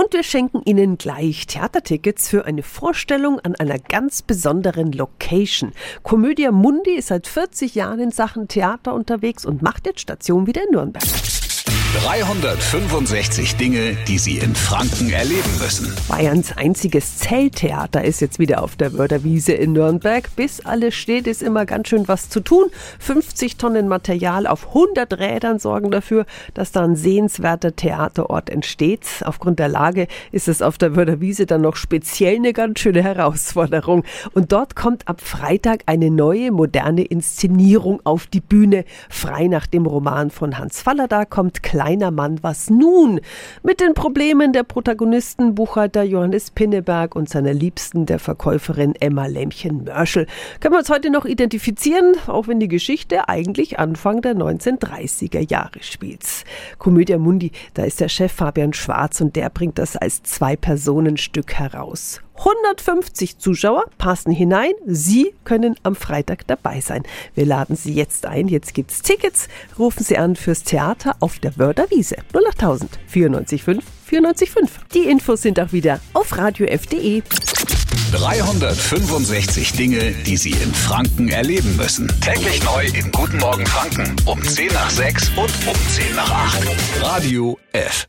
Und wir schenken Ihnen gleich Theatertickets für eine Vorstellung an einer ganz besonderen Location. Komödia Mundi ist seit 40 Jahren in Sachen Theater unterwegs und macht jetzt Station wieder in Nürnberg. 365 Dinge, die Sie in Franken erleben müssen. Bayerns einziges Zelttheater ist jetzt wieder auf der Wörderwiese in Nürnberg. Bis alles steht, ist immer ganz schön was zu tun. 50 Tonnen Material auf 100 Rädern sorgen dafür, dass da ein sehenswerter Theaterort entsteht. Aufgrund der Lage ist es auf der Wörderwiese dann noch speziell eine ganz schöne Herausforderung. Und dort kommt ab Freitag eine neue, moderne Inszenierung auf die Bühne. Frei nach dem Roman von Hans Fallada kommt Klar kleiner Mann, was nun? Mit den Problemen der Protagonisten Buchhalter Johannes Pinneberg und seiner Liebsten, der Verkäuferin Emma Lämmchen-Mörschel, können wir uns heute noch identifizieren, auch wenn die Geschichte eigentlich Anfang der 1930er Jahre spielt. Komödia Mundi, da ist der Chef Fabian Schwarz und der bringt das als Zwei-Personen-Stück heraus. 150 Zuschauer passen hinein. Sie können am Freitag dabei sein. Wir laden Sie jetzt ein. Jetzt gibt's Tickets. Rufen Sie an fürs Theater auf der Wörderwiese. 08000 94.5 94.5. Die Infos sind auch wieder auf radiof.de. 365 Dinge, die Sie in Franken erleben müssen. Täglich neu in Guten Morgen Franken um 10 nach 6 und um 10 nach 8. Radio F.